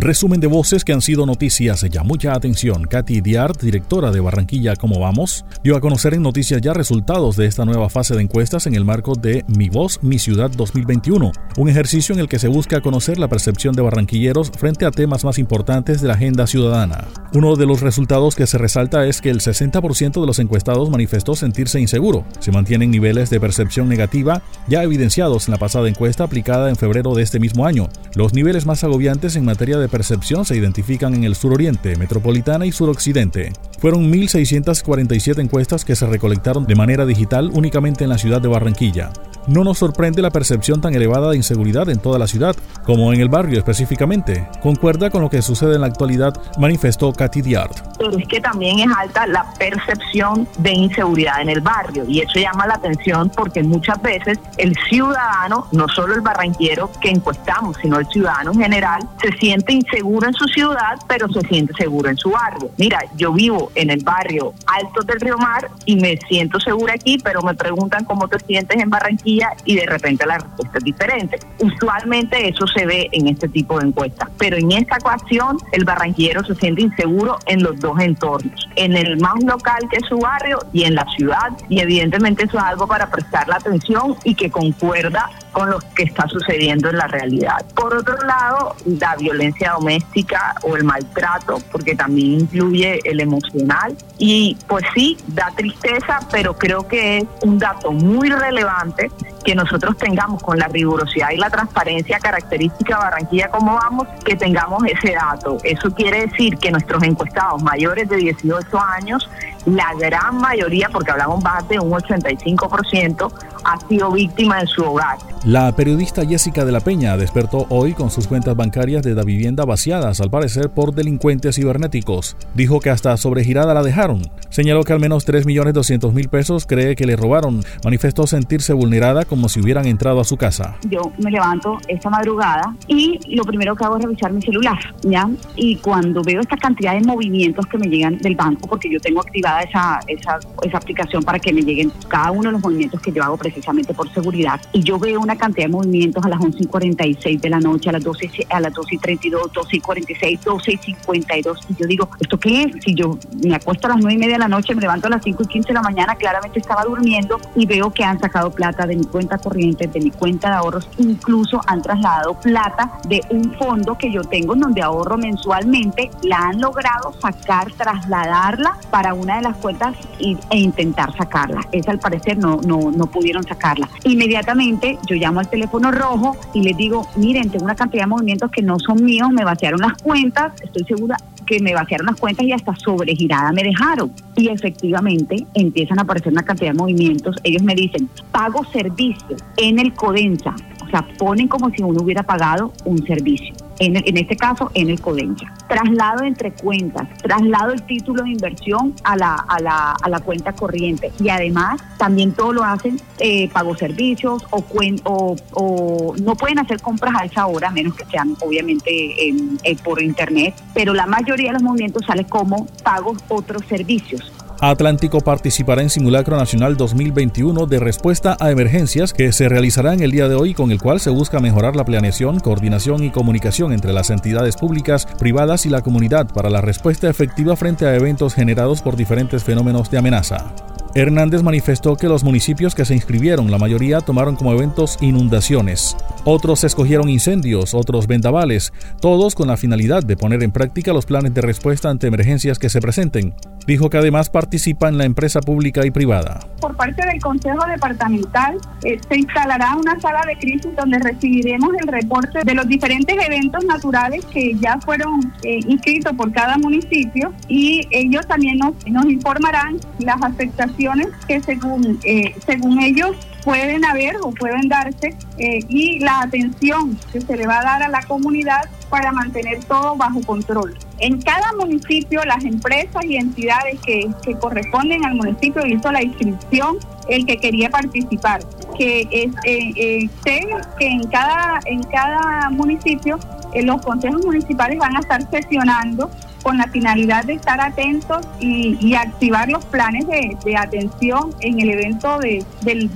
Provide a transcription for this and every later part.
Resumen de voces que han sido noticias ya. Mucha atención. Katy Diart, directora de Barranquilla ¿Cómo vamos? dio a conocer en Noticias Ya resultados de esta nueva fase de encuestas en el marco de Mi Voz, Mi Ciudad 2021, un ejercicio en el que se busca conocer la percepción de barranquilleros frente a temas más importantes de la agenda ciudadana. Uno de los resultados que se resalta es que el 60% de los encuestados manifestó sentirse inseguro. Se mantienen niveles de percepción negativa ya evidenciados en la pasada encuesta aplicada en febrero de este mismo año. Los niveles más agobiantes en materia de percepción se identifican en el suroriente, metropolitana y suroccidente. Fueron 1.647 encuestas que se recolectaron de manera digital únicamente en la ciudad de Barranquilla. No nos sorprende la percepción tan elevada de inseguridad en toda la ciudad, como en el barrio específicamente. Concuerda con lo que sucede en la actualidad, manifestó Katy Diart. Pero es que también es alta la percepción de inseguridad en el barrio y eso llama la atención porque muchas veces el ciudadano, no solo el barranquero que encuestamos, sino el ciudadano en general, se siente inseguro en su ciudad, pero se siente seguro en su barrio. Mira, yo vivo en el barrio Alto del Río Mar y me siento segura aquí, pero me preguntan cómo te sientes en Barranquilla y de repente la respuesta es diferente. Usualmente eso se ve en este tipo de encuestas, pero en esta ocasión el barranquillero se siente inseguro en los dos entornos, en el más local que es su barrio y en la ciudad y evidentemente eso es algo para prestar la atención y que concuerda con lo que está sucediendo en la realidad. Por otro lado, la violencia doméstica o el maltrato, porque también incluye el emocional. Y pues sí, da tristeza, pero creo que es un dato muy relevante que nosotros tengamos con la rigurosidad y la transparencia característica Barranquilla como vamos, que tengamos ese dato. Eso quiere decir que nuestros encuestados mayores de 18 años, la gran mayoría, porque hablamos más de un 85%, ha sido víctima en su hogar. La periodista Jessica de la Peña despertó hoy con sus cuentas bancarias de la vivienda vaciadas, al parecer por delincuentes cibernéticos. Dijo que hasta sobregirada la dejaron. Señaló que al menos 3.200.000 pesos cree que le robaron. Manifestó sentirse vulnerada como si hubieran entrado a su casa. Yo me levanto esta madrugada y lo primero que hago es revisar mi celular, ¿ya? Y cuando veo esta cantidad de movimientos que me llegan del banco, porque yo tengo activada esa, esa, esa aplicación para que me lleguen cada uno de los movimientos que yo hago precisamente por seguridad, y yo veo una cantidad de movimientos a las 11 y 46 de la noche, a las 12, a las 12 y 32, 12 y 46, 12 y 52. Y yo digo, ¿esto qué es? Si yo me acuesto a las 9 y media de la noche, me levanto a las 5 y 15 de la mañana, claramente estaba durmiendo y veo que han sacado plata de mi cuenta corriente, de mi cuenta de ahorros, incluso han trasladado plata de un fondo que yo tengo en donde ahorro mensualmente, la han logrado sacar, trasladarla para una de las cuentas e intentar sacarla. Esa al parecer no, no, no pudieron sacarla. Inmediatamente yo llamo al teléfono rojo y les digo, miren, tengo una cantidad de movimientos que no son míos, me vaciaron las cuentas, estoy segura que me vaciaron las cuentas y hasta sobregirada me dejaron. Y efectivamente empiezan a aparecer una cantidad de movimientos. Ellos me dicen, pago servicio en el Codensa. O sea, ponen como si uno hubiera pagado un servicio en, en este caso en el Codencha. Traslado entre cuentas, traslado el título de inversión a la, a la, a la cuenta corriente y además también todo lo hacen eh, pago servicios o, o, o, no pueden hacer compras a esa hora, menos que sean obviamente eh, por internet, pero la mayoría de los movimientos sale como pagos otros servicios. Atlántico participará en Simulacro Nacional 2021 de respuesta a emergencias que se realizará en el día de hoy con el cual se busca mejorar la planeación, coordinación y comunicación entre las entidades públicas, privadas y la comunidad para la respuesta efectiva frente a eventos generados por diferentes fenómenos de amenaza. Hernández manifestó que los municipios que se inscribieron, la mayoría tomaron como eventos inundaciones. Otros escogieron incendios, otros vendavales, todos con la finalidad de poner en práctica los planes de respuesta ante emergencias que se presenten. Dijo que además participa en la empresa pública y privada. Por parte del Consejo Departamental eh, se instalará una sala de crisis donde recibiremos el reporte de los diferentes eventos naturales que ya fueron eh, inscritos por cada municipio y ellos también nos, nos informarán las afectaciones que según, eh, según ellos pueden haber o pueden darse eh, y la atención que se le va a dar a la comunidad para mantener todo bajo control. En cada municipio, las empresas y entidades que, que corresponden al municipio hizo la inscripción el que quería participar, que es eh, eh, que en cada en cada municipio los consejos municipales van a estar sesionando con la finalidad de estar atentos y, activar los planes de, atención en el evento de, del,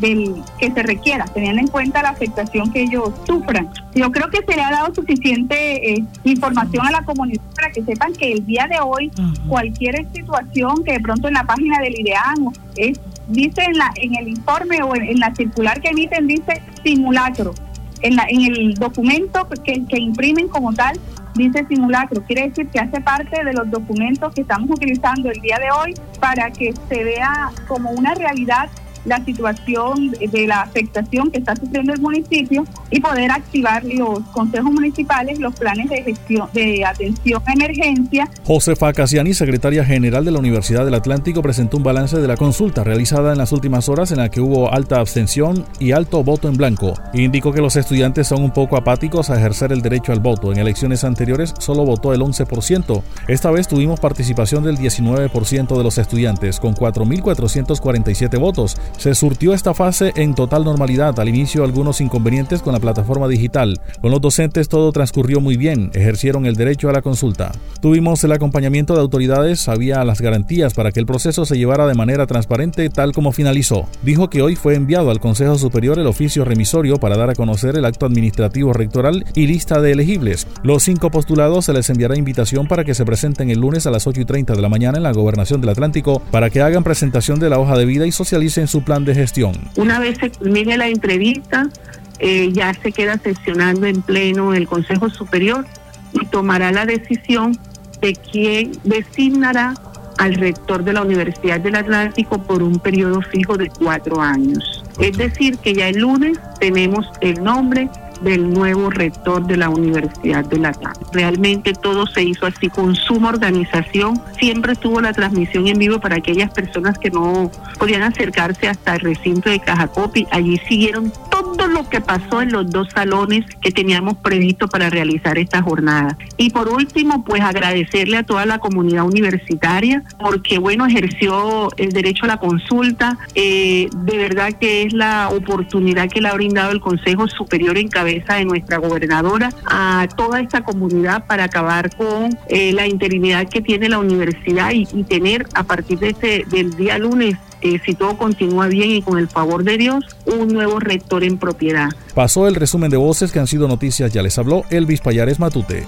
que se requiera, teniendo en cuenta la afectación que ellos sufran. Yo creo que se le ha dado suficiente eh, información a la comunidad para que sepan que el día de hoy cualquier situación que de pronto en la página del IDEAN es dice en, la, en el informe o en, la circular que emiten, dice simulacro. En, la, en el documento que, que imprimen como tal, dice simulacro. Quiere decir que hace parte de los documentos que estamos utilizando el día de hoy para que se vea como una realidad la situación de la afectación que está sufriendo el municipio y poder activar los consejos municipales los planes de gestión de atención a emergencia. Josefa Casiani, secretaria general de la Universidad del Atlántico, presentó un balance de la consulta realizada en las últimas horas en la que hubo alta abstención y alto voto en blanco. Indicó que los estudiantes son un poco apáticos a ejercer el derecho al voto. En elecciones anteriores solo votó el 11%. Esta vez tuvimos participación del 19% de los estudiantes, con 4.447 votos se surtió esta fase en total normalidad. Al inicio algunos inconvenientes con la plataforma digital. Con los docentes todo transcurrió muy bien, ejercieron el derecho a la consulta. Tuvimos el acompañamiento de autoridades, había las garantías para que el proceso se llevara de manera transparente tal como finalizó. Dijo que hoy fue enviado al Consejo Superior el oficio remisorio para dar a conocer el acto administrativo rectoral y lista de elegibles. Los cinco postulados se les enviará invitación para que se presenten el lunes a las 8 y 30 de la mañana en la Gobernación del Atlántico para que hagan presentación de la hoja de vida y socialicen su plan de gestión. Una vez se culmine la entrevista, eh, ya se queda sesionando en pleno el Consejo Superior y tomará la decisión de quién designará al rector de la Universidad del Atlántico por un periodo fijo de cuatro años. Es decir, que ya el lunes tenemos el nombre del nuevo rector de la Universidad de La Realmente todo se hizo así con suma organización. Siempre estuvo la transmisión en vivo para aquellas personas que no podían acercarse hasta el recinto de Cajacopi. Allí siguieron todo lo que pasó en los dos salones que teníamos previsto para realizar esta jornada. Y por último, pues agradecerle a toda la comunidad universitaria porque, bueno, ejerció el derecho a la consulta. Eh, de verdad que es la oportunidad que le ha brindado el Consejo Superior en cabeza de nuestra gobernadora a toda esta comunidad para acabar con eh, la interinidad que tiene la universidad y, tener a partir de ese, del día lunes eh, si todo continúa bien y con el favor de Dios, un nuevo rector en propiedad. Pasó el resumen de voces que han sido noticias, ya les habló Elvis Payares Matute.